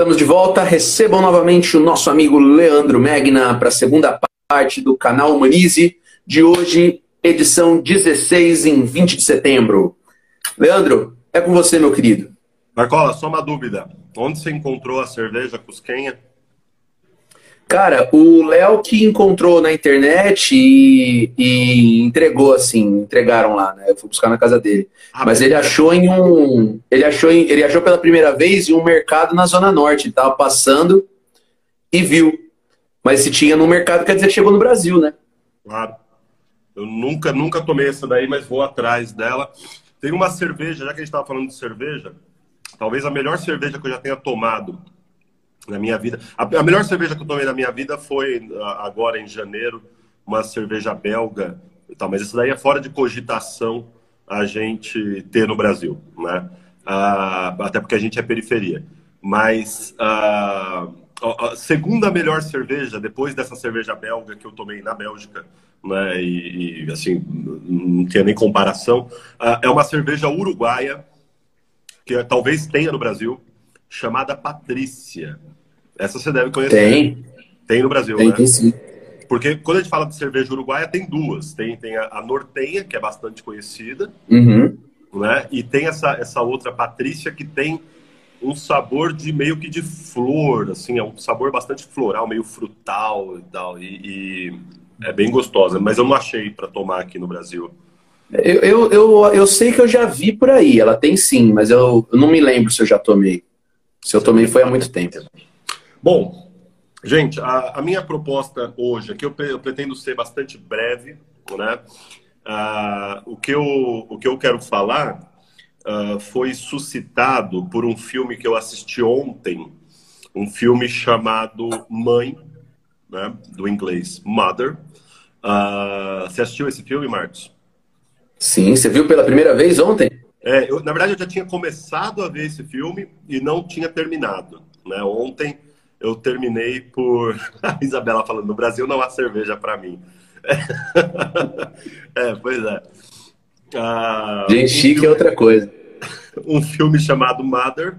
Estamos de volta. Recebam novamente o nosso amigo Leandro Megna para a segunda parte do canal Humanize de hoje, edição 16, em 20 de setembro. Leandro, é com você, meu querido. Marcola, só uma dúvida. Onde você encontrou a cerveja Cusquenha? Cara, o Léo que encontrou na internet e, e, entregou, assim, entregaram lá, né? Eu fui buscar na casa dele. Ah, Mas ele achou em um. Ele achou, em, ele achou pela primeira vez em um mercado na Zona Norte. Ele tava passando e viu. Mas se tinha no mercado, quer dizer que chegou no Brasil, né? Claro. Eu nunca, nunca tomei essa daí, mas vou atrás dela. Tem uma cerveja, já que a gente estava falando de cerveja, talvez a melhor cerveja que eu já tenha tomado na minha vida. A, a, melhor cerveja que eu tomei na minha vida foi agora em janeiro, uma cerveja belga. Tá, mas isso daí é fora de cogitação a gente ter no Brasil, né? Ah, até porque a gente é periferia. Mas ah, a segunda melhor cerveja, depois dessa cerveja belga que eu tomei na Bélgica, né? E, e assim, não tinha nem comparação, ah, é uma cerveja uruguaia, que talvez tenha no Brasil, chamada Patrícia. Essa você deve conhecer. Tem. Tem no Brasil, tem, né? Tem sim. Porque quando a gente fala de cerveja uruguaia, tem duas. Tem, tem a, a Nortenha, que é bastante conhecida, uhum. né? E tem essa, essa outra Patrícia, que tem um sabor de meio que de flor, assim, é um sabor bastante floral, meio frutal e tal. E, e é bem gostosa, mas eu não achei para tomar aqui no Brasil. Eu, eu, eu, eu, sei que eu já vi por aí, ela tem sim, mas eu, eu não me lembro se eu já tomei. Se eu tomei foi há muito tempo. Bom, gente, a, a minha proposta hoje, aqui eu, eu, pretendo ser bastante breve, né? Uh, o, que eu, o que eu quero falar uh, foi suscitado por um filme que eu assisti ontem, um filme chamado Mãe, né? do inglês Mother. Uh, você assistiu esse filme, Marcos? Sim, você viu pela primeira vez ontem? É, eu, na verdade, eu já tinha começado a ver esse filme e não tinha terminado. Né? Ontem eu terminei por. A Isabela falando: no Brasil não há cerveja para mim. é, pois é. Ah, Gente, um chique filme, é outra coisa. Um filme chamado Mother,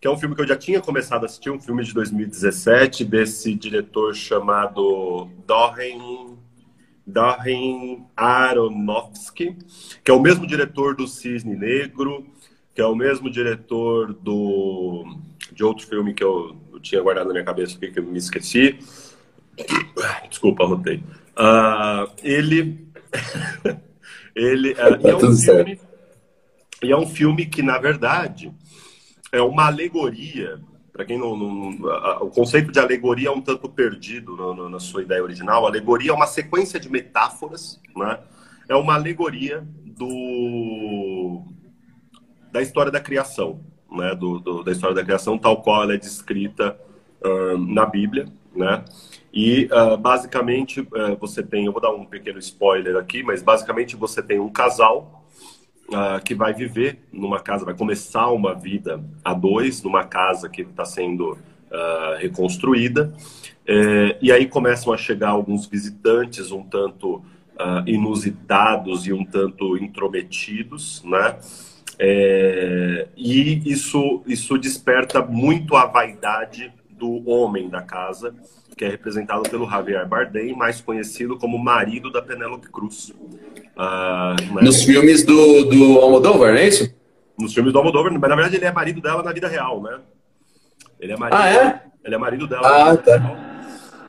que é um filme que eu já tinha começado a assistir, um filme de 2017, desse diretor chamado Dorren, Dorren Aronofsky, que é o mesmo diretor do Cisne Negro, que é o mesmo diretor do de outro filme que eu, eu tinha guardado na minha cabeça que eu me esqueci. Desculpa, rotei. Uh, ele. ele uh, é um filme. E é um filme que, na verdade, é uma alegoria. Para quem não, não, O conceito de alegoria é um tanto perdido no, no, na sua ideia original. A alegoria é uma sequência de metáforas, né? É uma alegoria do da história da criação né, do, do, da história da criação, tal qual ela é descrita uh, na Bíblia, né? E uh, basicamente uh, você tem, eu vou dar um pequeno spoiler aqui, mas basicamente você tem um casal uh, que vai viver numa casa, vai começar uma vida a dois numa casa que está sendo reconstruída, eh, e aí começam a chegar alguns visitantes um tanto inusitados e um tanto intrometidos, né? É, e isso, isso desperta muito a vaidade do homem da casa, que é representado pelo Javier Bardem, mais conhecido como marido da Penélope Cruz. Ah, né? Nos filmes do, do Almodóvar, não é isso? Nos filmes do Almodóvar, mas na verdade ele é marido dela na vida real, né? Ele é marido, ah, é? Ele é marido dela. Ah, tá.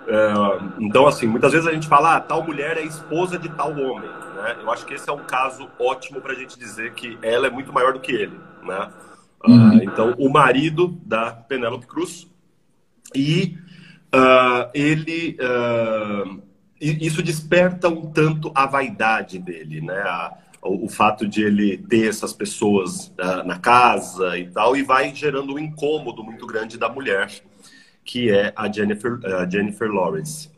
É, então, assim, muitas vezes a gente fala, ah, tal mulher é esposa de tal homem. Né? Eu acho que esse é um caso ótimo para a gente dizer que ela é muito maior do que ele. Né? Uhum. Uh, então, o marido da Penélope Cruz. E uh, ele. Uh, isso desperta um tanto a vaidade dele, né? A, o, o, fato de ele ter essas pessoas na casa e tal, e vai gerando um incômodo muito grande da mulher, que é a Jennifer, a Jennifer Lawrence.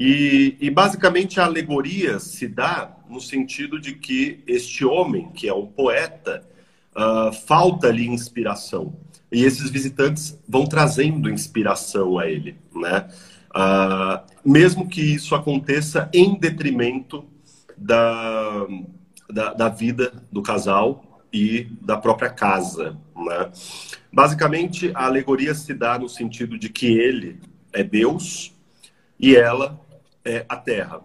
E, e, basicamente a alegoria se dá no sentido de que este homem, que é um poeta, uh, falta-lhe inspiração. E esses visitantes vão trazendo inspiração a ele, né? Uh, mesmo que isso aconteça em detrimento da, da, da, vida do casal e da própria casa, Né? Basicamente, a alegoria se dá no sentido de que ele é Deus e ela é a terra.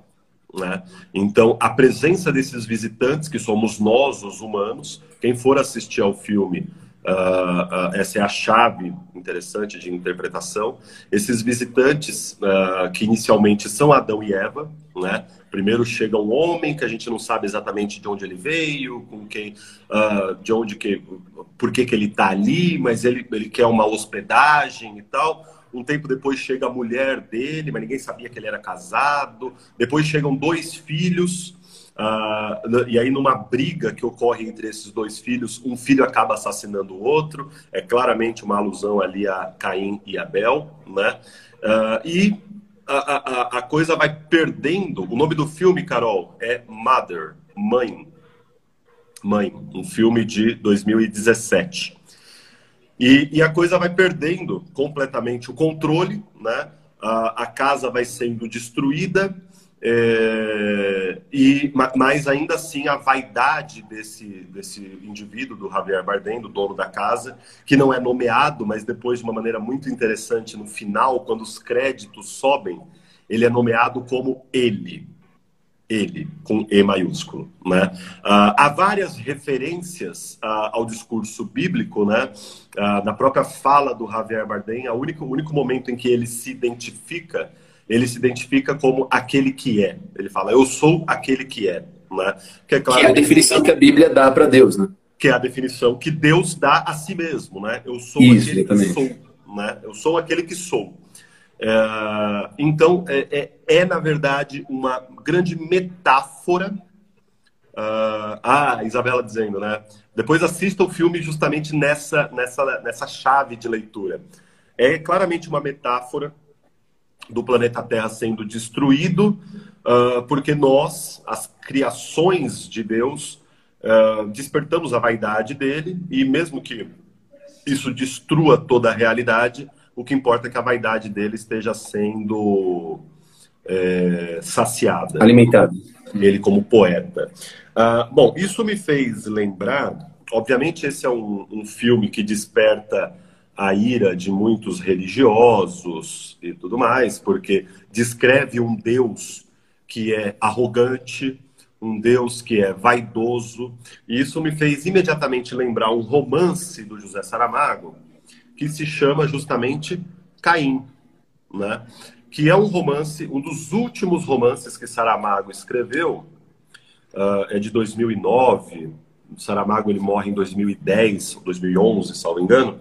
Né? Então, a presença desses visitantes, que somos nós, os humanos, quem for assistir ao filme, uh, uh, essa é a chave interessante de interpretação. Esses visitantes, uh, que inicialmente são Adão e Eva, né? Primeiro chega um homem que a gente não sabe exatamente de onde ele veio, com quem, de onde que, por que, que ele está ali, mas ele, ele quer uma hospedagem e tal. Um tempo depois chega a mulher dele, mas ninguém sabia que ele era casado. Depois chegam dois filhos. Uh, e aí, numa briga que ocorre entre esses dois filhos, um filho acaba assassinando o outro. É claramente uma alusão ali a Caim e Abel. Né? Uh, e a, a, a coisa vai perdendo. O nome do filme, Carol, é Mother, Mãe. Mãe, um filme de 2017. E, e, a coisa vai perdendo completamente o controle, né? A, a casa vai sendo destruída, é, e mas ainda assim a vaidade desse, desse indivíduo, do Javier Bardem, do dono da casa, que não é nomeado, mas depois de uma maneira muito interessante no final, quando os créditos sobem, ele é nomeado como ele ele, com E maiúsculo. Né? Uh, há várias referências uh, ao discurso bíblico, né? Uh, na própria fala do Javier Bardem, o único, o único momento em que ele se identifica, ele se identifica como aquele que é. Ele fala, eu sou aquele que é. Né? Que, é claro, que é a definição que a Bíblia dá para Deus, né? Que é a definição que Deus dá a si mesmo, né? Eu sou Isso, aquele que sou, né? Eu sou aquele que sou. É, então, é, é, é, na verdade uma grande metáfora. Uh, ah, Isabela dizendo, né? Depois assista o filme justamente nessa, nessa, nessa chave de leitura. É claramente uma metáfora do planeta Terra sendo destruído, uh, porque nós, as criações de Deus, uh, despertamos a vaidade dele, e mesmo que isso destrua toda a realidade, o que importa é que a vaidade dele esteja sendo é, saciada. Alimentada. Ele como poeta. Ah, bom, isso me fez lembrar. Obviamente, esse é um, um filme que desperta a ira de muitos religiosos e tudo mais, porque descreve um Deus que é arrogante, um Deus que é vaidoso. E isso me fez imediatamente lembrar um romance do José Saramago, que se chama justamente Caim, né? que é um romance, um dos últimos romances que Saramago escreveu, uh, é de 2009. Saramago ele morre em 2010, 2011, salvo engano,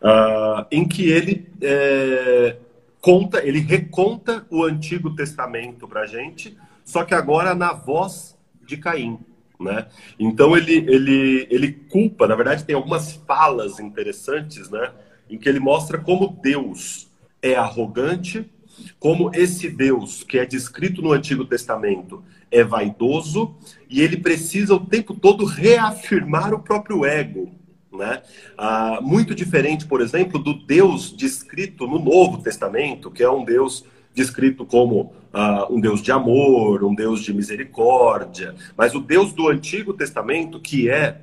uh, em que ele é, conta, ele reconta o Antigo Testamento para gente, só que agora na voz de Caim. Né? Então ele, ele, ele culpa, na verdade tem algumas falas interessantes, né? Em que ele mostra como Deus é arrogante, como esse Deus que é descrito no Antigo Testamento é vaidoso e ele precisa o tempo todo reafirmar o próprio ego. Né? Ah, muito diferente, por exemplo, do Deus descrito no Novo Testamento, que é um Deus descrito como ah, um Deus de amor, um Deus de misericórdia. Mas o Deus do Antigo Testamento, que é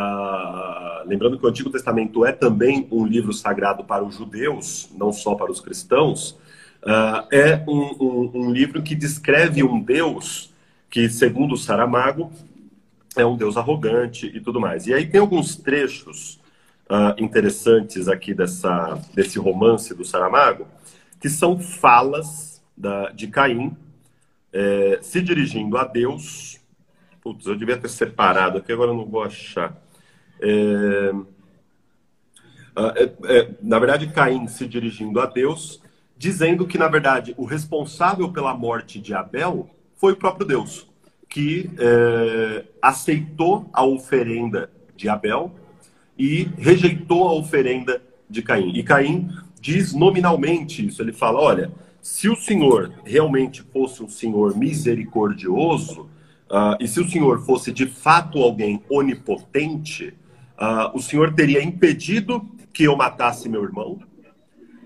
ah, lembrando que o Antigo Testamento é também um livro sagrado para os judeus, não só para os cristãos, ah, é um, um, um, livro que descreve um Deus que, segundo Saramago, é um Deus arrogante e tudo mais. E aí tem alguns trechos ah, interessantes aqui dessa, desse romance do Saramago, que são falas da, de Caim é, se dirigindo a Deus Putz, eu devia ter separado aqui, agora eu não vou achar. É... É, é, na verdade, Caim se dirigindo a Deus, dizendo que, na verdade, o responsável pela morte de Abel foi o próprio Deus, que é, aceitou a oferenda de Abel e rejeitou a oferenda de Caim. E Caim diz nominalmente isso. Ele fala: olha, se o Senhor realmente fosse um Senhor misericordioso, Uh, e se o senhor fosse de fato alguém onipotente, uh, o senhor teria impedido que eu matasse meu irmão.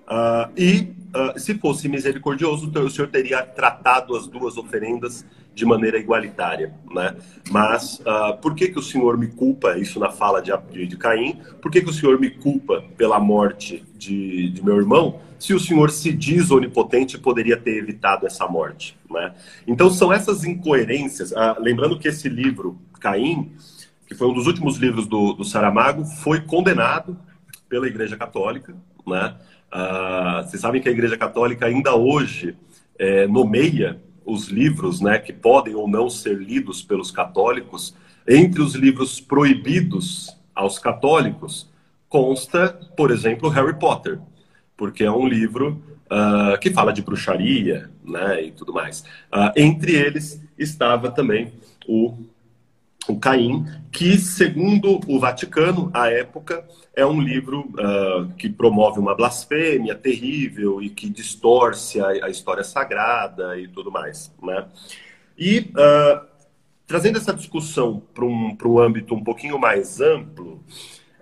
Uh, e se fosse misericordioso, então o senhor teria tratado as duas oferendas de maneira igualitária, né? Mas uh, por que que o Senhor me culpa? Isso na fala de, de, de Caim. Por que que o Senhor me culpa pela morte de, de meu irmão? Se o Senhor se diz onipotente, poderia ter evitado essa morte, né? Então são essas incoerências. Uh, lembrando que esse livro Caim, que foi um dos últimos livros do, do Saramago, foi condenado pela Igreja Católica, né? Uh, vocês sabem que a Igreja Católica ainda hoje é, nomeia os livros né, que podem ou não ser lidos pelos católicos, entre os livros proibidos aos católicos, consta, por exemplo, Harry Potter, porque é um livro uh, que fala de bruxaria né, e tudo mais. Uh, entre eles estava também o o Caim, que, segundo o Vaticano, à época, é um livro uh, que promove uma blasfêmia terrível e que distorce a, a história sagrada e tudo mais. Né? E, uh, trazendo essa discussão para um, um âmbito um pouquinho mais amplo,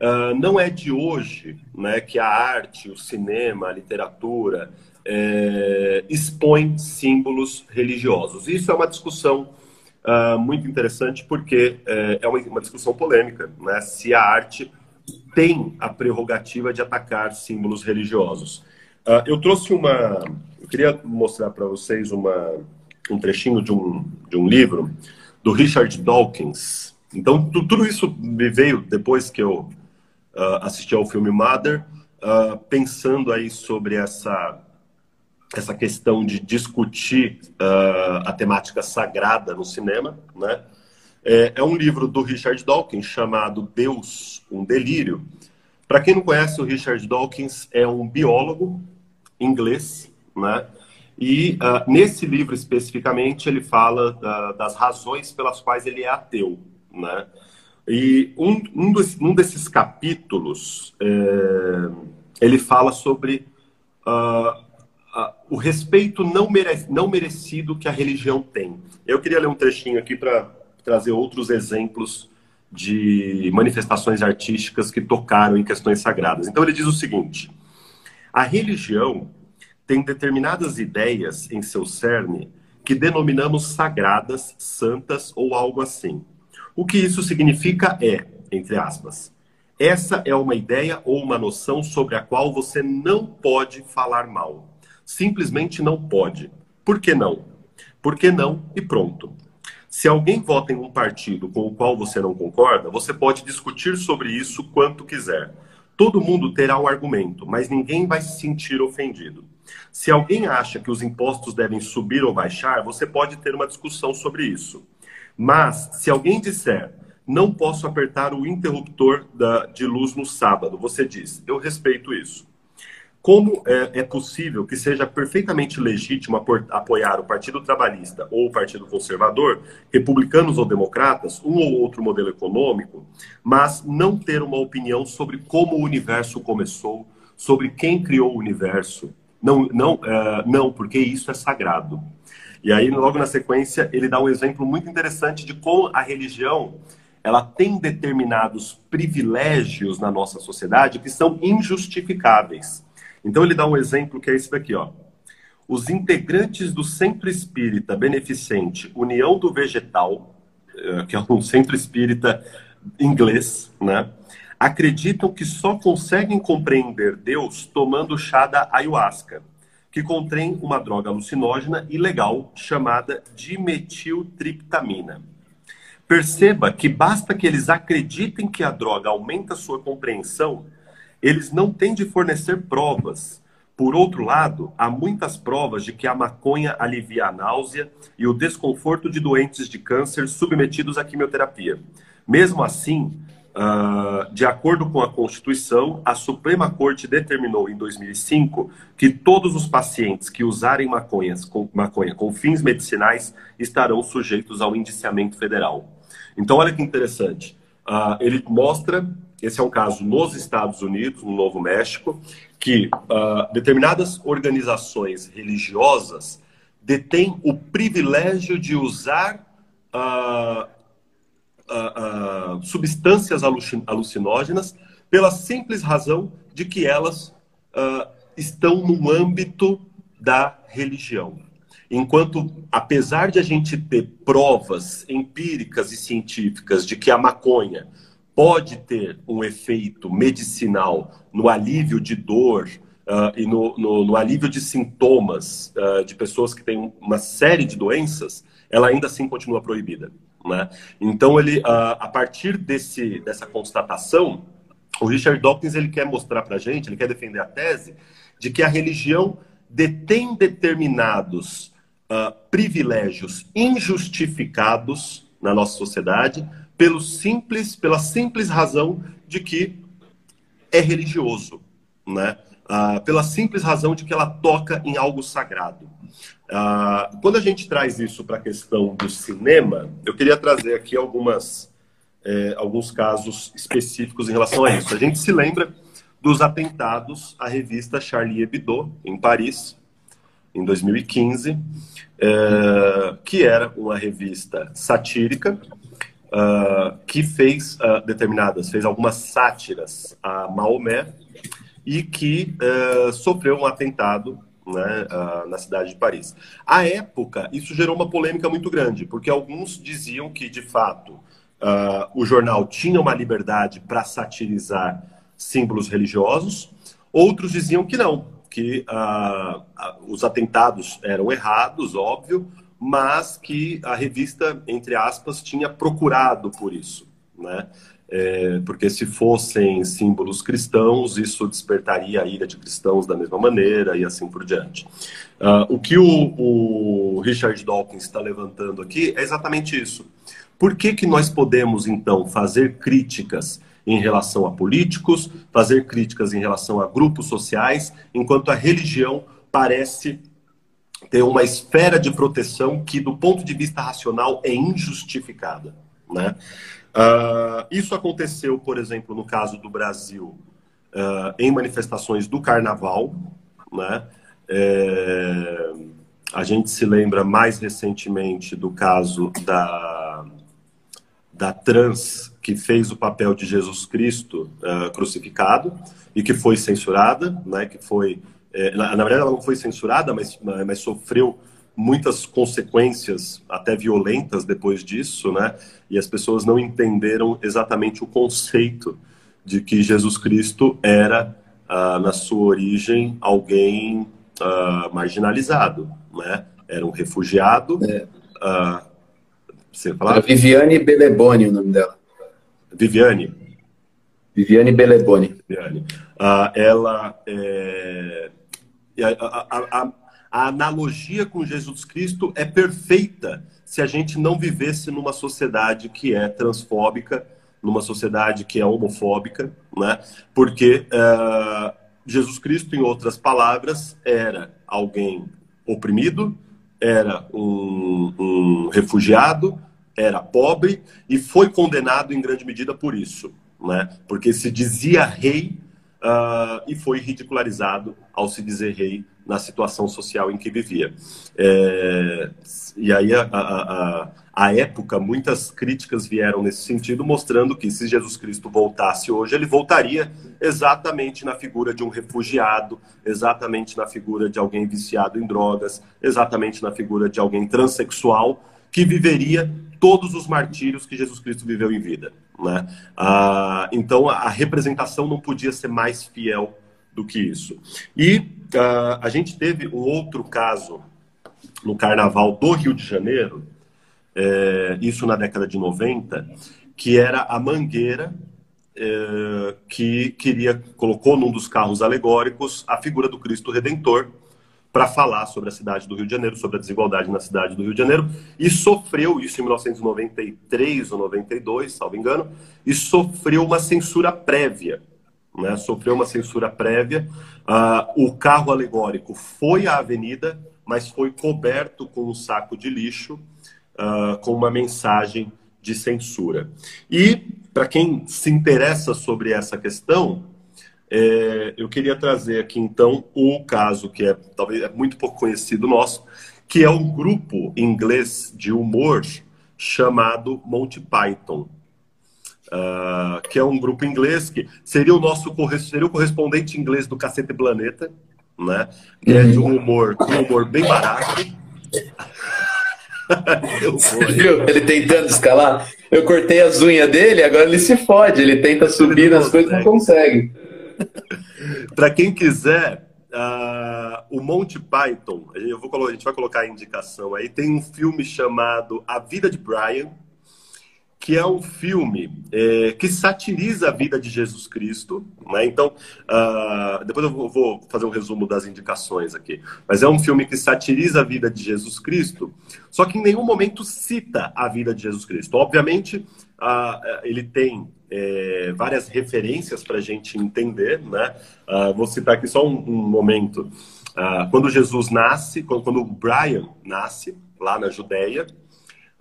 uh, não é de hoje né, que a arte, o cinema, a literatura é, expõe símbolos religiosos. Isso é uma discussão uh, muito interessante porque uh, é uma, uma, discussão polêmica, né? Se a arte tem a prerrogativa de atacar símbolos religiosos. Uh, eu trouxe uma, eu queria mostrar para vocês uma, um trechinho de um, de um livro do Richard Dawkins. Então tudo isso me veio depois que eu ah, assisti ao filme Mother, pensando aí sobre essa essa questão de discutir uh, a temática sagrada no cinema, né? É, é, um livro do Richard Dawkins chamado Deus, um delírio. Para quem não conhece, o Richard Dawkins é um biólogo inglês, né? E uh, nesse livro especificamente ele fala uh, das razões pelas quais ele é ateu, né? E um, um, dos, um desses capítulos é, ele fala sobre uh, uh, o respeito não, mere não merecido que a religião tem. Eu queria ler um trechinho aqui para trazer outros exemplos de manifestações artísticas que tocaram em questões sagradas. Então ele diz o seguinte: a religião tem determinadas ideias em seu cerne que denominamos sagradas, santas ou algo assim. O que isso significa é, entre aspas, essa é uma ideia ou uma noção sobre a qual você não pode falar mal simplesmente não pode. Por que não? Por que não e pronto. Se alguém vota em um partido com o qual você não concorda, você pode discutir sobre isso quanto quiser. Todo mundo terá um argumento, mas ninguém vai se sentir ofendido. Se alguém acha que os impostos devem subir ou baixar, você pode ter uma discussão sobre isso. Mas, se alguém disser, não posso apertar o interruptor da, de luz no sábado, você diz, eu respeito isso. Como é, é, possível que seja perfeitamente legítimo apoiar o Partido Trabalhista ou o Partido Conservador, republicanos ou democratas, um ou outro modelo econômico, mas não ter uma opinião sobre como o universo começou, sobre quem criou o universo? Não, não, uh, não, porque isso é sagrado. E aí, logo na sequência, ele dá um exemplo muito interessante de como a religião ela tem determinados privilégios na nossa sociedade que são injustificáveis. Então ele dá um exemplo que é esse daqui, ó. Os integrantes do Centro Espírita Beneficente União do Vegetal, eh, que é um centro espírita inglês, né? Acreditam que só conseguem compreender Deus tomando chá da ayahuasca, que contém uma droga alucinógena ilegal chamada dimetiltriptamina. Perceba que basta que eles acreditem que a droga aumenta sua compreensão eles não têm de fornecer provas. Por outro lado, há muitas provas de que a maconha alivia a náusea e o desconforto de doentes de câncer submetidos à quimioterapia. Mesmo assim, uh, de acordo com a Constituição, a Suprema Corte determinou em 2005 que todos os pacientes que usarem maconhas, com, maconha com fins medicinais estarão sujeitos ao indiciamento federal. Então, olha que interessante. Uh, ele mostra esse é um caso nos Estados Unidos, no Novo México, que uh, determinadas organizações religiosas detêm o privilégio de usar uh, uh, substâncias alucinógenas pela simples razão de que elas estão no âmbito da religião. enquanto, apesar de a gente ter provas empíricas e científicas de que a maconha pode ter um efeito medicinal no alívio de dor uh, e no, no, no, alívio de sintomas uh, de pessoas que têm uma série de doenças, ela ainda assim continua proibida. Né? Então, ele, uh, a partir desse, dessa constatação, o Richard Dawkins ele quer mostrar para a gente, ele quer defender a tese de que a religião detém determinados privilégios injustificados na nossa sociedade pelo simples, pela simples razão de que é religioso, né? Uh, pela simples razão de que ela toca em algo sagrado. Uh, quando a gente traz isso para a questão do cinema, eu queria trazer aqui algumas, eh, alguns casos específicos em relação a isso. A gente se lembra dos atentados à revista Charlie Hebdo, em Paris, em 2015, é, que era uma revista satírica uh, que fez uh, determinadas, fez algumas sátiras a Maomé e que uh, sofreu um atentado né, na cidade de Paris. À época, isso gerou uma polêmica muito grande, porque alguns diziam que, de fato, o jornal tinha uma liberdade para satirizar símbolos religiosos, outros diziam que não, que os atentados eram errados, óbvio, mas que a revista, entre aspas, tinha procurado por isso, né? É, porque se fossem símbolos cristãos, isso despertaria a ira de cristãos da mesma maneira e assim por diante. Uh, o que o, o, Richard Dawkins está levantando aqui é exatamente isso. Por que, que nós podemos, então, fazer críticas em relação a políticos, fazer críticas em relação a grupos sociais, enquanto a religião parece ter uma esfera de proteção que, do ponto de vista racional, é injustificada. Né? Uh, isso aconteceu, por exemplo, no caso do Brasil, uh, em manifestações do Carnaval. Né? É, a gente se lembra mais recentemente do caso da, da trans que fez o papel de Jesus Cristo uh, crucificado e que foi censurada, né? Que foi, é, na, na, verdade, ela não foi censurada, mas, mas sofreu muitas consequências, até violentas, depois disso, né? E as pessoas não entenderam exatamente o conceito de que Jesus Cristo era, uh, na sua origem, alguém uh, marginalizado, né? Era um refugiado. É. você falar? Viviane Beleboni, o nome dela. Viviane. Viviane Beleboni. Viviane. Ela. É... A, a, a, a analogia com Jesus Cristo é perfeita se a gente não vivesse numa sociedade que é transfóbica, numa sociedade que é homofóbica, né? Porque uh, Jesus Cristo, em outras palavras, era alguém oprimido, era um, um refugiado, era pobre e foi condenado em grande medida por isso, né? Porque se dizia rei uh, e foi ridicularizado ao se dizer rei na situação social em que vivia. É, e aí, a, a, a, a, época, muitas críticas vieram nesse sentido, mostrando que se Jesus Cristo voltasse hoje, ele voltaria exatamente na figura de um refugiado, exatamente na figura de alguém viciado em drogas, exatamente na figura de alguém transexual, que viveria todos os martírios que Jesus Cristo viveu em vida. Né? Ah, então, a representação não podia ser mais fiel do que isso. E ah, a gente teve um outro caso no Carnaval do Rio de Janeiro, é, isso na década de 90, que era a Mangueira, é, que queria colocou num dos carros alegóricos a figura do Cristo Redentor, para falar sobre a cidade do Rio de Janeiro, sobre a desigualdade na cidade do Rio de Janeiro, e sofreu isso em 1993 ou 92, salvo engano, e sofreu uma censura prévia. Né? Sofreu uma censura prévia. Uh, o carro alegórico foi à avenida, mas foi coberto com um saco de lixo, uh, com uma mensagem de censura. E, para quem se interessa sobre essa questão, é, eu queria trazer aqui então o caso que é talvez é muito pouco conhecido nosso, que é um grupo inglês de humor chamado Monty Python. Uh, que é um grupo inglês que seria o nosso seria o correspondente inglês do Cacete Planeta, né? Que é de um humor, um humor bem barato, Viu? Ele tentando escalar. Eu cortei as unhas dele, agora ele se fode. Ele tenta subir ele nas coisas e não consegue. Para quem quiser, uh, o Monty Python, eu vou, a gente vai colocar a indicação aí, tem um filme chamado A Vida de Brian, que é um filme é, que satiriza a vida de Jesus Cristo. Né? Então, uh, depois eu vou fazer um resumo das indicações aqui. Mas é um filme que satiriza a vida de Jesus Cristo, só que em nenhum momento cita a vida de Jesus Cristo. Obviamente, uh, ele tem é, várias referências para a gente entender. Né? Uh, vou citar aqui só um, um momento. quando Jesus nasce, quando, quando o Brian nasce, lá na Judéia,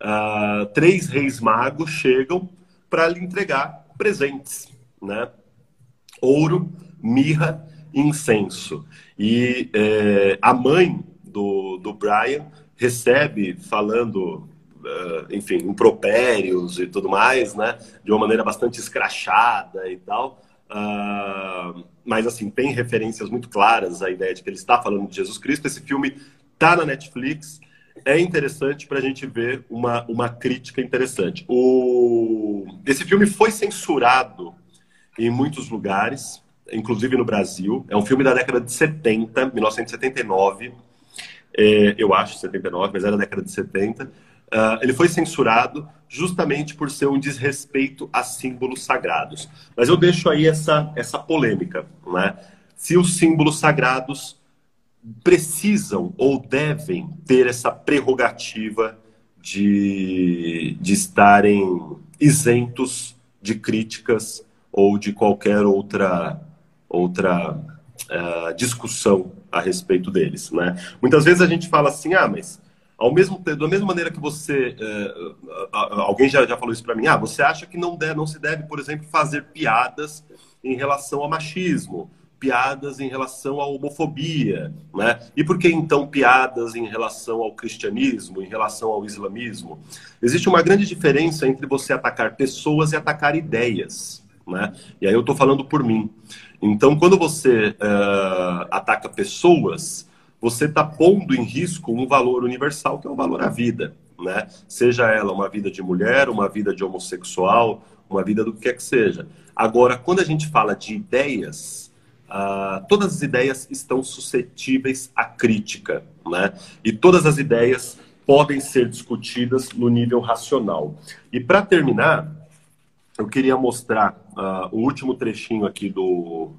uh, três reis magos chegam para lhe entregar presentes, né? Ouro, mirra e incenso. E é, a mãe do, do Brian recebe falando, uh, enfim, impropérios e tudo mais, né? De uma maneira bastante escrachada e tal. Uh, mas assim, tem referências muito claras à ideia de que ele está falando de Jesus Cristo. Esse filme está na Netflix é interessante para a gente ver uma, uma crítica interessante. O... Esse filme foi censurado em muitos lugares, inclusive no Brasil. É um filme da década de 70, 1979. É, eu acho 79, mas era da década de 70. Uh, ele foi censurado justamente por ser um desrespeito a símbolos sagrados. Mas eu deixo aí essa, essa polêmica. Né? Se os símbolos sagrados precisam ou devem ter essa prerrogativa de, de estarem isentos de críticas ou de qualquer outra, outra uh, discussão a respeito deles. Né? Muitas vezes a gente fala assim, ah, mas ao mesmo da mesma maneira que você uh, alguém já, já falou isso para mim, ah, você acha que não, deve, não se deve, por exemplo, fazer piadas em relação ao machismo? piadas em relação à homofobia, né? E por que então piadas em relação ao cristianismo, em relação ao islamismo? Existe uma grande diferença entre você atacar pessoas e atacar ideias, né? E aí eu estou falando por mim. Então, quando você uh, ataca pessoas, você está pondo em risco um valor universal que é o valor à vida, né? Seja ela uma vida de mulher, uma vida de homossexual, uma vida do que quer que seja. Agora, quando a gente fala de ideias, Uh, todas as ideias estão suscetíveis à crítica, né? E todas as ideias podem ser discutidas no nível racional. E para terminar, eu queria mostrar uh, o último trechinho aqui do,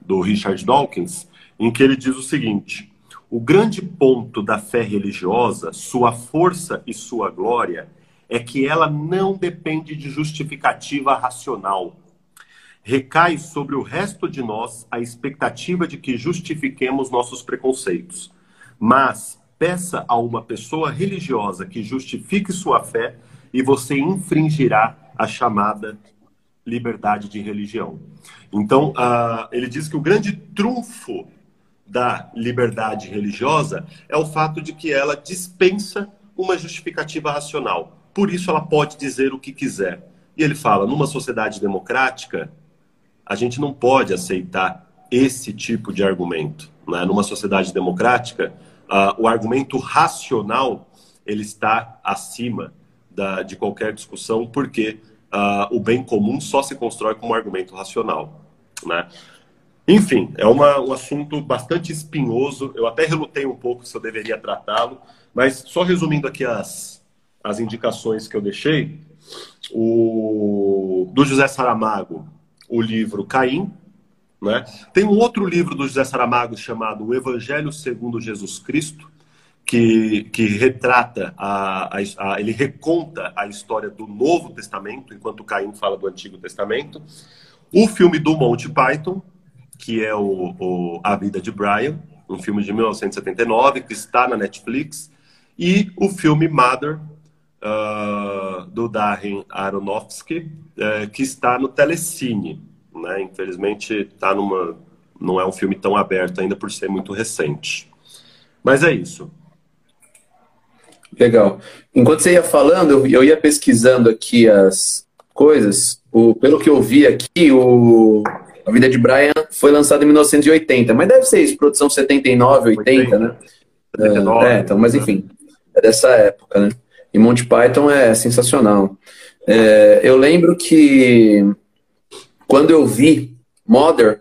do Richard Dawkins, em que ele diz o seguinte: o grande ponto da fé religiosa, sua força e sua glória, é que ela não depende de justificativa racional recai sobre o resto de nós a expectativa de que justifiquemos nossos preconceitos. Mas peça a uma pessoa religiosa que justifique sua fé e você infringirá a chamada liberdade de religião. Então, uh, ele diz que o grande trunfo da liberdade religiosa é o fato de que ela dispensa uma justificativa racional. Por isso, ela pode dizer o que quiser. E ele fala: numa sociedade democrática, a gente não pode aceitar esse tipo de argumento. Né? Numa sociedade democrática, uh, o argumento racional ele está acima da, de qualquer discussão, porque uh, o bem comum só se constrói com um argumento racional. Né? Enfim, é uma, um assunto bastante espinhoso. Eu até relutei um pouco se eu deveria tratá-lo, mas só resumindo aqui as, as indicações que eu deixei, o do José Saramago, o livro Caim. Né? Tem um outro livro do José Saramago chamado O Evangelho segundo Jesus Cristo, que, que retrata, a, a, a, ele reconta a história do Novo Testamento, enquanto Caim fala do Antigo Testamento. O filme do Monty Python, que é o, o A Vida de Brian, um filme de 1979, que está na Netflix. E o filme Mother, uh, do Darren Aronofsky, uh, que está no Telecine. Né? Infelizmente, está numa, não é um filme tão aberto ainda por ser muito recente. Mas é isso. Legal. Enquanto você ia falando, eu ia pesquisando aqui as coisas. O, pelo que eu vi aqui, o, A Vida de Brian foi lançado em 1980, mas deve ser isso, produção 79, 80, 80. né? 79. É, então, mas né? enfim, é dessa época, né? E Monty Python é sensacional. É, eu lembro que quando eu vi Mother,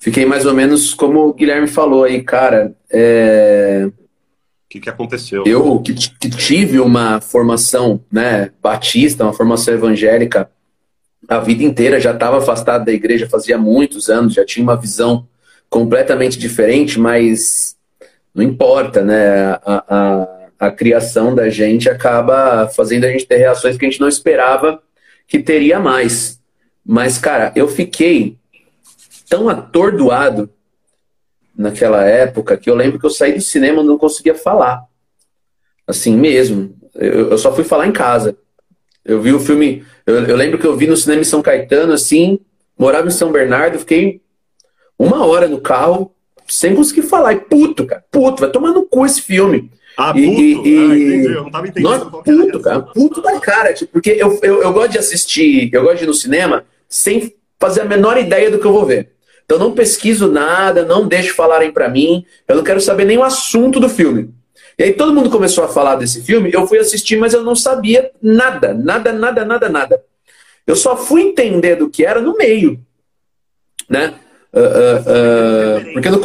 fiquei mais ou menos como o Guilherme falou aí, cara. É... O que, que aconteceu? Eu que, que, tive uma formação né, batista, uma formação evangélica a vida inteira, já estava afastado da igreja fazia muitos anos, já tinha uma visão completamente diferente, mas não importa, né? A, a, a criação da gente acaba fazendo a gente ter reações que a gente não esperava que teria mais. Mas, cara, eu fiquei tão atordoado naquela época que eu lembro que eu saí do cinema e não conseguia falar. Assim mesmo. Eu, eu, só fui falar em casa. Eu vi o filme. Eu, eu, lembro que eu vi no cinema em São Caetano, assim, morava em São Bernardo, fiquei uma hora no carro sem conseguir falar. E puto, cara, puto, vai tomar no cu esse filme. Ah, puto? E, e, ah, entendi. Eu não tava entendendo. Nossa, puto, cara, puto da cara. Tipo, porque eu, eu, eu gosto de assistir, eu gosto de ir no cinema sem fazer a menor ideia do que eu vou ver. Então não pesquiso nada, não deixo falarem para mim, eu não quero saber nem o assunto do filme. E aí todo mundo começou a falar desse filme, eu fui assistir, mas eu não sabia nada, nada, nada, nada, nada. Eu só fui entender do que era no meio, né? Uh, uh, uh, porque no,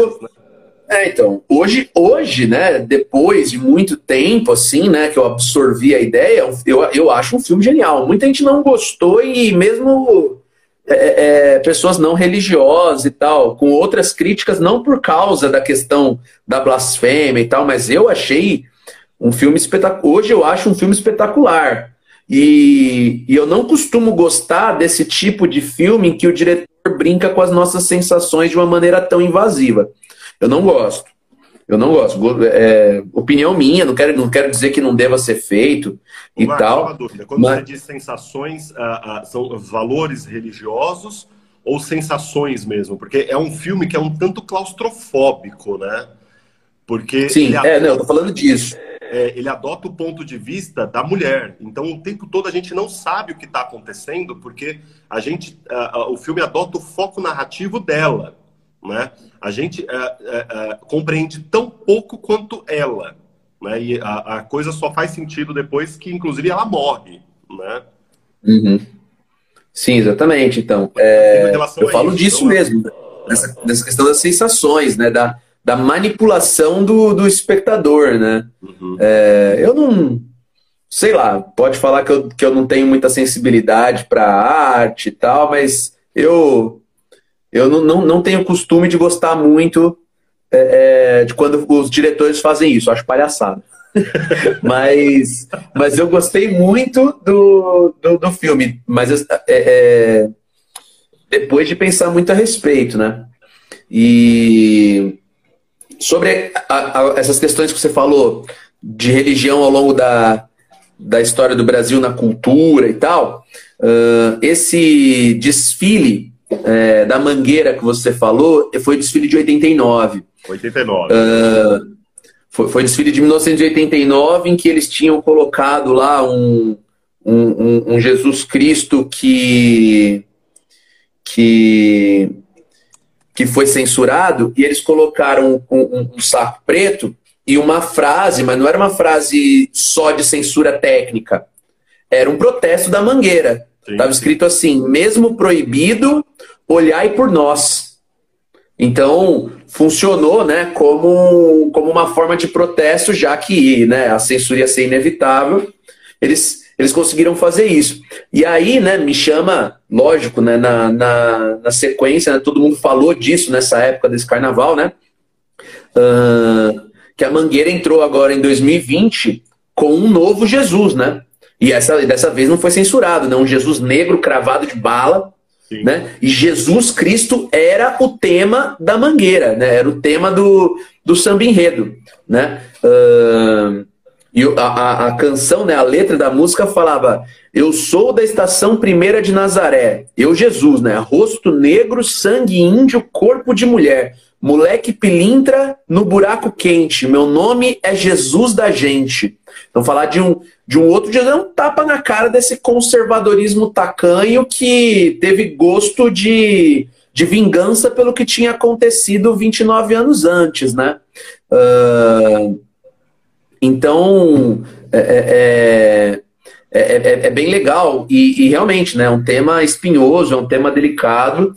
é, então, hoje, hoje, né, depois de muito tempo, assim, né, que eu absorvi a ideia, eu, eu acho um filme genial. Muita gente não gostou e mesmo é, é, é, pessoas não religiosas e tal, com outras críticas, não por causa da questão da blasfêmia e tal, mas eu achei um filme espetacular. Hoje eu acho um filme espetacular. E, e eu não costumo gostar desse tipo de filme em que o diretor brinca com as nossas sensações de uma maneira tão invasiva. Eu não gosto. Eu não gosto. É, opinião minha, não quero, não quero dizer que não deva ser feito e Marcos, tal. Uma dúvida. Quando mas... você diz sensações, uh, uh, são valores religiosos ou sensações mesmo? Porque é um filme que é um tanto claustrofóbico, né? Porque Sim, adota, é, não, eu tô falando disso. É, ele adota o ponto de vista da mulher. Então, o tempo todo a gente não sabe o que está acontecendo, porque a gente, uh, o filme adota o foco narrativo dela né? A gente é, é, é, compreende tão pouco quanto ela, né? E a, a, coisa só faz sentido depois que, inclusive, ela morre, né? Uhum. Sim, exatamente. Então, é, eu falo isso, disso então, mesmo, dessa, dessa, questão das sensações, né? Da, da manipulação do, do espectador, né? Uhum. É, eu não sei lá, pode falar que eu, que eu não tenho muita sensibilidade para arte e tal, mas eu eu não, não, não tenho costume de gostar muito é, é de quando os diretores fazem isso, acho palhaçada. mas, mas eu gostei muito do, do, do filme, mas é, é, depois de pensar muito a respeito, né? E sobre a, a, essas questões que você falou de religião ao longo da, da história do Brasil na cultura e tal, uh, esse desfile é, da Mangueira que você falou foi desfile de 89. 89. Uh, foi, foi desfile de 1989 em que eles tinham colocado lá um, um, um Jesus Cristo que, que, que foi censurado e eles colocaram um, um, um saco preto e uma frase, mas não era uma frase só de censura técnica, era um protesto da Mangueira. Estava escrito assim: mesmo proibido, olhai por nós. Então, funcionou né, como, como uma forma de protesto, já que né, a censura ia ser inevitável. Eles, eles conseguiram fazer isso. E aí, né, me chama, lógico, né, na, na, na sequência, né, todo mundo falou disso nessa época desse carnaval, né? Uh, que a Mangueira entrou agora em 2020 com um novo Jesus, né? E essa, dessa vez não foi censurado, né? Um Jesus negro cravado de bala, né? E Jesus Cristo era o tema da Mangueira, né? Era o tema do, do samba enredo, né? Uh, e a, a, a, canção, né, a letra da música falava: Eu sou da estação primeira de Nazaré, eu Jesus, né? Rosto negro, sangue índio, corpo de mulher, moleque pilintra no buraco quente. Meu nome é Jesus da gente. Então falar de um de um outro dia é um tapa na cara desse conservadorismo tacanho que teve gosto de, de vingança pelo que tinha acontecido 29 anos antes, né? Uh, Então, é, é, é, é bem legal e, e, realmente, né, é um tema espinhoso, é um tema delicado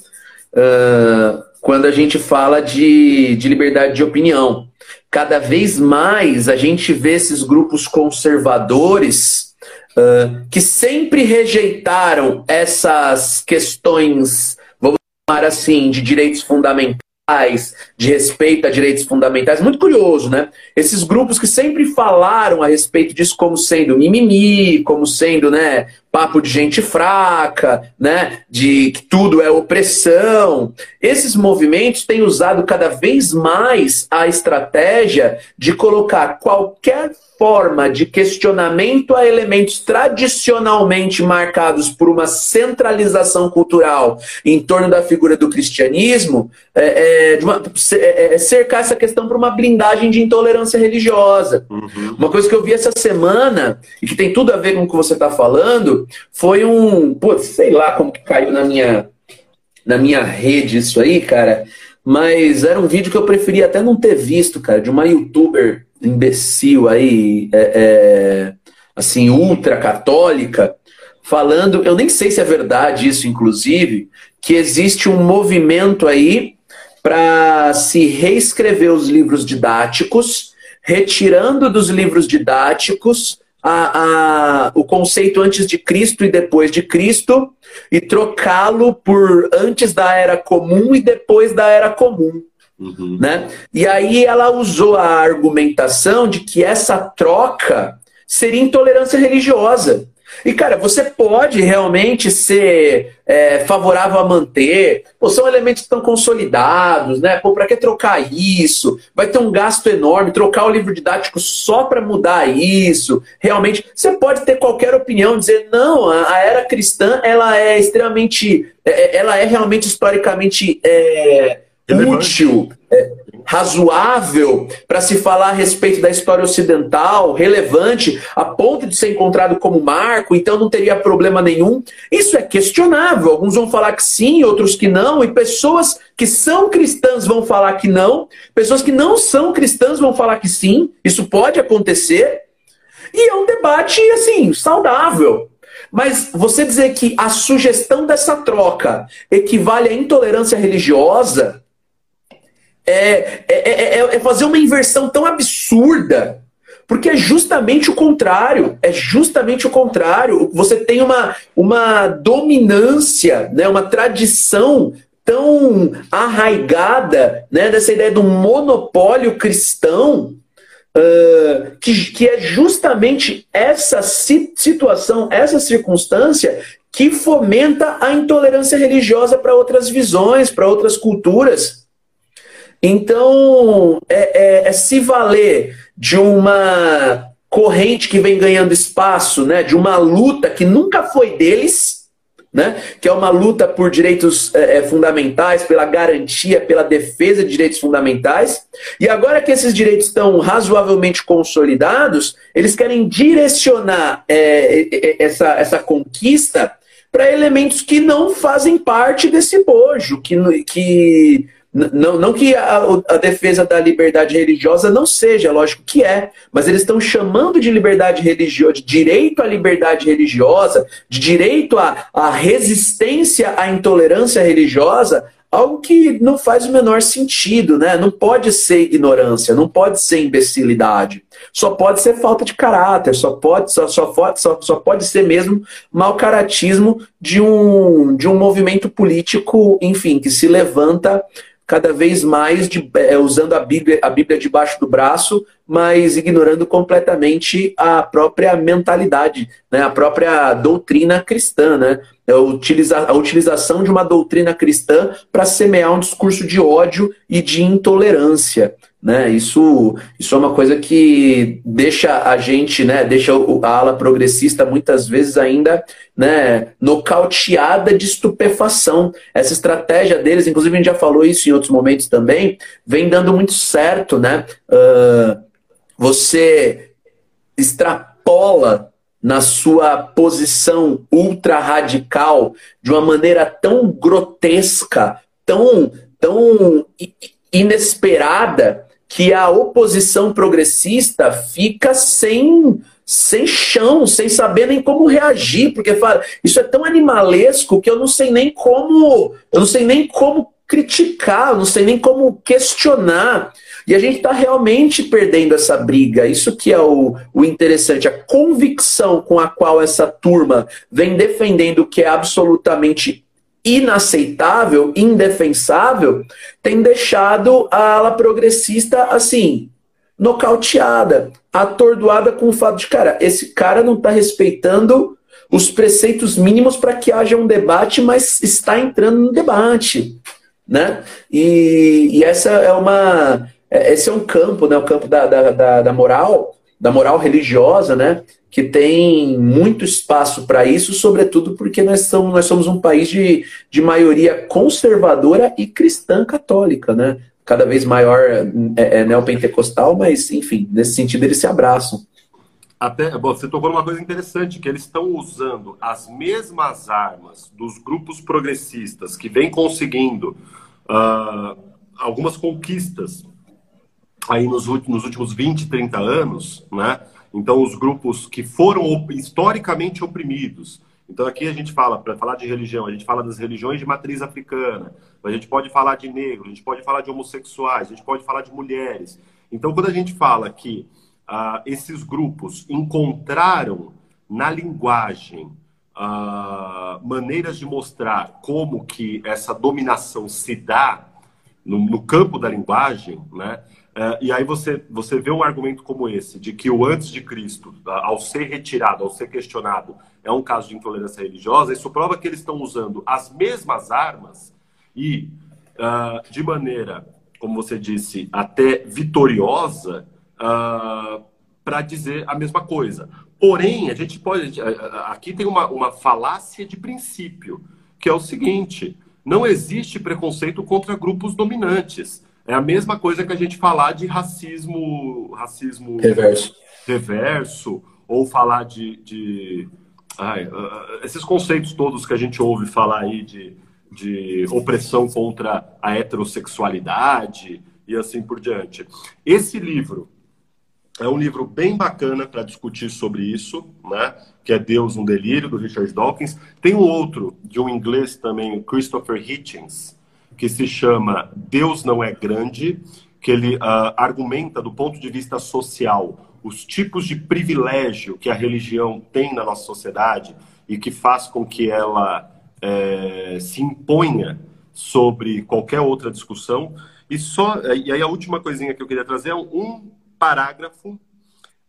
uh, quando a gente fala de, de liberdade de opinião. Cada vez mais a gente vê esses grupos conservadores uh, que sempre rejeitaram essas questões, vamos chamar assim, de direitos fundamentais de respeito a direitos fundamentais. Muito curioso, né? Esses grupos que sempre falaram a respeito disso como sendo mimimi, como sendo, né, papo de gente fraca, né, de que tudo é opressão. Esses movimentos têm usado cada vez mais a estratégia de colocar qualquer forma de questionamento a elementos tradicionalmente marcados por uma centralização cultural em torno da figura do cristianismo, é, é, uma, é, é, cercar essa questão por uma blindagem de intolerância religiosa. Uhum. Uma coisa que eu vi essa semana, e que tem tudo a ver com o que você está falando, foi um. Pô, sei lá como que caiu na minha, na minha rede isso aí, cara. Mas era um vídeo que eu preferia até não ter visto, cara, de uma youtuber imbecil aí, é, é, assim, ultra católica, falando, eu nem sei se é verdade isso, inclusive, que existe um movimento aí para se reescrever os livros didáticos, retirando dos livros didáticos a, a, o conceito antes de Cristo e depois de Cristo e trocá-lo por antes da era comum e depois da era comum. Uhum. Né? E aí ela usou a argumentação de que essa troca seria intolerância religiosa. E, cara, você pode realmente ser é, favorável a manter. Pô, são elementos estão consolidados, né? Pô, para que trocar isso? Vai ter um gasto enorme. Trocar o livro didático só para mudar isso. Realmente, você pode ter qualquer opinião, dizer, não, a, era cristã, ela é extremamente. É, ela é realmente historicamente. É, útil, é, razoável para se falar a respeito da história ocidental, relevante, a ponto de ser encontrado como marco, então não teria problema nenhum. Isso é questionável. Alguns vão falar que sim, outros que não, e pessoas que são cristãs vão falar que não, pessoas que não são cristãs vão falar que sim. Isso pode acontecer. E é um debate, assim, saudável. Mas você dizer que a sugestão dessa troca equivale à intolerância religiosa, é, é, é, é fazer uma inversão tão absurda porque é justamente o contrário. É justamente o contrário. Você tem uma, uma dominância, né, uma tradição tão arraigada né, dessa ideia do monopólio cristão, uh, que, que é justamente essa situação, essa circunstância que fomenta a intolerância religiosa para outras visões, para outras culturas. Então, é, é, é se valer de uma corrente que vem ganhando espaço, né, de uma luta que nunca foi deles, né, que é uma luta por direitos é, é, fundamentais, pela garantia, pela defesa de direitos fundamentais. E agora que esses direitos estão razoavelmente consolidados, eles querem direcionar é, essa, essa conquista para elementos que não fazem parte desse bojo, que, que não, não que a, a, defesa da liberdade religiosa não seja, lógico que é, mas eles estão chamando de liberdade religiosa, de direito à liberdade religiosa, de direito à, à resistência à intolerância religiosa, algo que não faz o menor sentido, né? Não pode ser ignorância, não pode ser imbecilidade, só pode ser falta de caráter, só pode, só, só, só, só pode ser mesmo mau caratismo de um, de um movimento político, enfim, que se levanta cada vez mais de, é, usando a Bíblia, a Bíblia debaixo do braço, mas ignorando completamente a própria mentalidade, né? a própria doutrina cristã. Né? Utiliza, a utilização de uma doutrina cristã para semear um discurso de ódio e de intolerância. Né? Isso, isso é uma coisa que deixa a gente, né, deixa a ala progressista muitas vezes ainda né, nocauteada de estupefação. Essa estratégia deles, inclusive a gente já falou isso em outros momentos também, vem dando muito certo. Né? Uh, você extrapola na sua posição ultra radical de uma maneira tão grotesca, tão, tão inesperada, que a oposição progressista fica sem sem chão, sem saber nem como reagir, porque fala, isso é tão animalesco que eu não sei nem como, eu não sei nem como criticar, eu não sei nem como questionar. E a gente está realmente perdendo essa briga. Isso que é o, o interessante, a convicção com a qual essa turma vem defendendo o que é absolutamente inaceitável, indefensável, tem deixado a ala progressista assim, nocauteada, atordoada com o fato de, cara, esse cara não está respeitando os preceitos mínimos para que haja um debate, mas está entrando no debate, né? E, e essa é uma, é, esse é um campo, né? O campo da, da, da, da moral, da moral religiosa, né? Que tem muito espaço para isso, sobretudo porque nós somos, nós somos um país de, de maioria conservadora e cristã católica, né? cada vez maior é, é neopentecostal, mas, enfim, nesse sentido eles se abraçam. Até, você tocou numa coisa interessante, que eles estão usando as mesmas armas dos grupos progressistas que vêm conseguindo uh, algumas conquistas aí nos, nos últimos 20, 30 anos, né? Então, os grupos que foram historicamente oprimidos, então aqui a gente fala, para falar de religião, a gente fala das religiões de matriz africana, a gente pode falar de negro, a gente pode falar de homossexuais, a gente pode falar de mulheres. Então quando a gente fala que uh, esses grupos encontraram na linguagem uh, maneiras de mostrar como que essa dominação se dá no, no campo da linguagem, né? Uh, e aí você, você vê um argumento como esse, de que o antes de Cristo, ao ser retirado, ao ser questionado, é um caso de intolerância religiosa, isso prova que eles estão usando as mesmas armas e, uh, de maneira, como você disse, até vitoriosa, uh, para dizer a mesma coisa. Porém, a gente pode. Aqui tem uma, uma falácia de princípio, que é o seguinte: não existe preconceito contra grupos dominantes. É a mesma coisa que a gente falar de racismo, racismo reverso, reverso ou falar de, de ai, uh, esses conceitos todos que a gente ouve falar aí de, de opressão contra a heterossexualidade e assim por diante. Esse livro é um livro bem bacana para discutir sobre isso, né? Que é Deus um Delírio, do Richard Dawkins. Tem um outro, de um inglês também, Christopher Hitchens, que se chama Deus Não É Grande, que ele uh, argumenta do ponto de vista social os tipos de privilégio que a religião tem na nossa sociedade e que faz com que ela é, se imponha sobre qualquer outra discussão. E só e aí a última coisinha que eu queria trazer é um parágrafo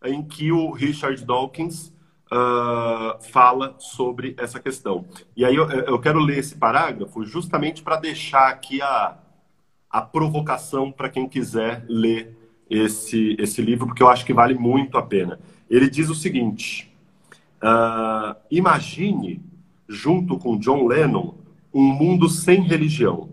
em que o Richard Dawkins uh, fala sobre essa questão. E aí eu, eu quero ler esse parágrafo justamente para deixar aqui a, a provocação para quem quiser ler esse, esse livro, porque eu acho que vale muito a pena. Ele diz o seguinte: uh, imagine, junto com John Lennon, um mundo sem religião.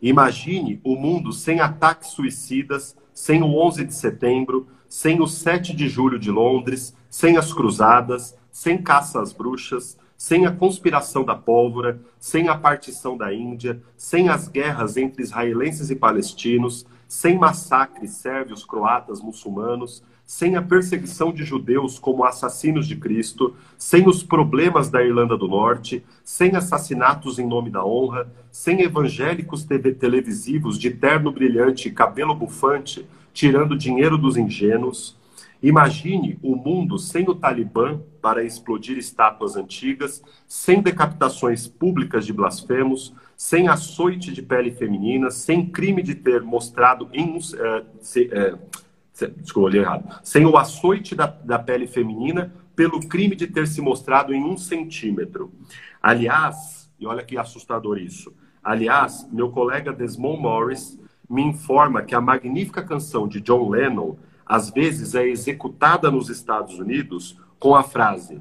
Imagine o um mundo sem ataques suicidas, sem o 11 de setembro, sem o 7 de julho de Londres, sem as cruzadas, sem caça às bruxas, sem a conspiração da pólvora, sem a partição da Índia, sem as guerras entre israelenses e palestinos, sem massacres sérvios, croatas, muçulmanos, sem a perseguição de judeus como assassinos de Cristo, sem os problemas da Irlanda do Norte, sem assassinatos em nome da honra, sem evangélicos televisivos de terno brilhante e cabelo bufante, tirando dinheiro dos ingênuos. Imagine o mundo sem o Talibã para explodir estátuas antigas, sem decapitações públicas de blasfemos, sem açoite de pele feminina, sem crime de ter mostrado em um. É, se, é, se, desculpa, errado. Sem o açoite da, da pele feminina pelo crime de ter se mostrado em um centímetro. Aliás, e olha que assustador isso. Aliás, meu colega Desmond Morris me informa que a magnífica canção de John Lennon às vezes é executada nos Estados Unidos com a frase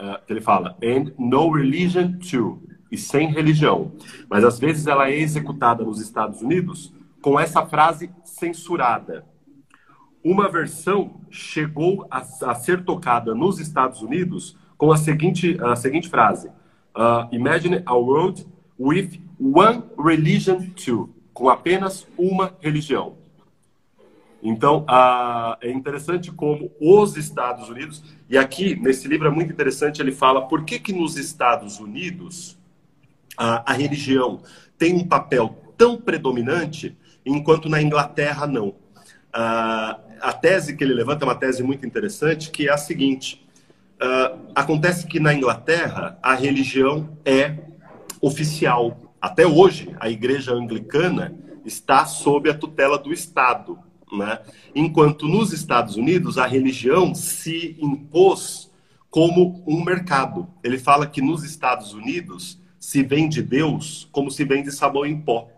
uh, que ele fala and no religion too e sem religião, mas às vezes ela é executada nos Estados Unidos com essa frase censurada. Uma versão chegou a, a ser tocada nos Estados Unidos com a seguinte, a seguinte frase: uh, Imagine a world with one religion too com apenas uma religião. Então, a, é interessante como os Estados Unidos, e aqui nesse livro é muito interessante, ele fala por que, que nos Estados Unidos a, a religião tem um papel tão predominante, enquanto na Inglaterra não. A, a tese que ele levanta é uma tese muito interessante, que é a seguinte: acontece que na Inglaterra a religião é oficial. Até hoje, a igreja anglicana está sob a tutela do Estado. Né? Enquanto nos Estados Unidos a religião se impôs como um mercado. Ele fala que nos Estados Unidos se vende Deus como se vende sabão em pó.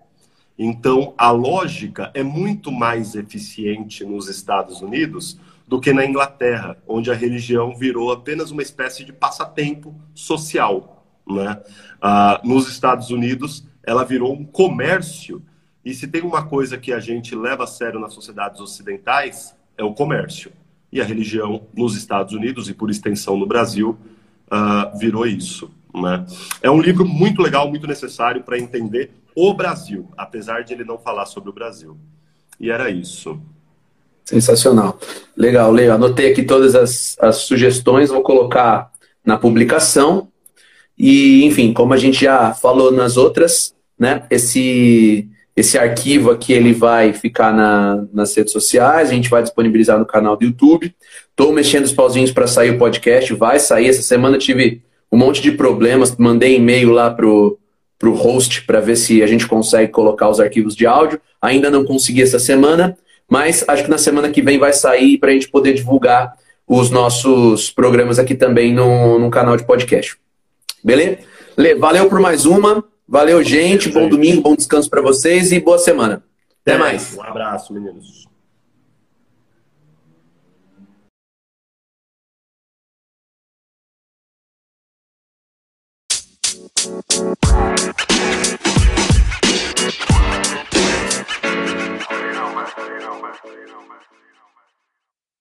Então a lógica é muito mais eficiente nos Estados Unidos do que na Inglaterra, onde a religião virou apenas uma espécie de passatempo social. Né? Ah, nos Estados Unidos, ela virou um comércio e se tem uma coisa que a gente leva a sério nas sociedades ocidentais, é o comércio. E a religião nos Estados Unidos e, por extensão, no Brasil, uh, virou isso. Né? É um livro muito legal, muito necessário para entender o Brasil, apesar de ele não falar sobre o Brasil. E era isso. Sensacional. Legal, Leo. Anotei aqui todas as, as sugestões, vou colocar na publicação. E, enfim, como a gente já falou nas outras, né? Esse esse arquivo aqui ele vai ficar na, nas redes sociais, a gente vai disponibilizar no canal do YouTube. Estou mexendo os pauzinhos para sair o podcast, vai sair. Essa semana tive um monte de problemas, mandei e-mail lá pro, pro host para ver se a gente consegue colocar os arquivos de áudio. Ainda não consegui essa semana, mas acho que na semana que vem vai sair para a gente poder divulgar os nossos programas aqui também no, no canal de podcast. Beleza? Valeu por mais uma. Valeu, gente. Bom domingo, bom descanso para vocês e boa semana. Até é, mais. Um abraço, meninos. you know, man.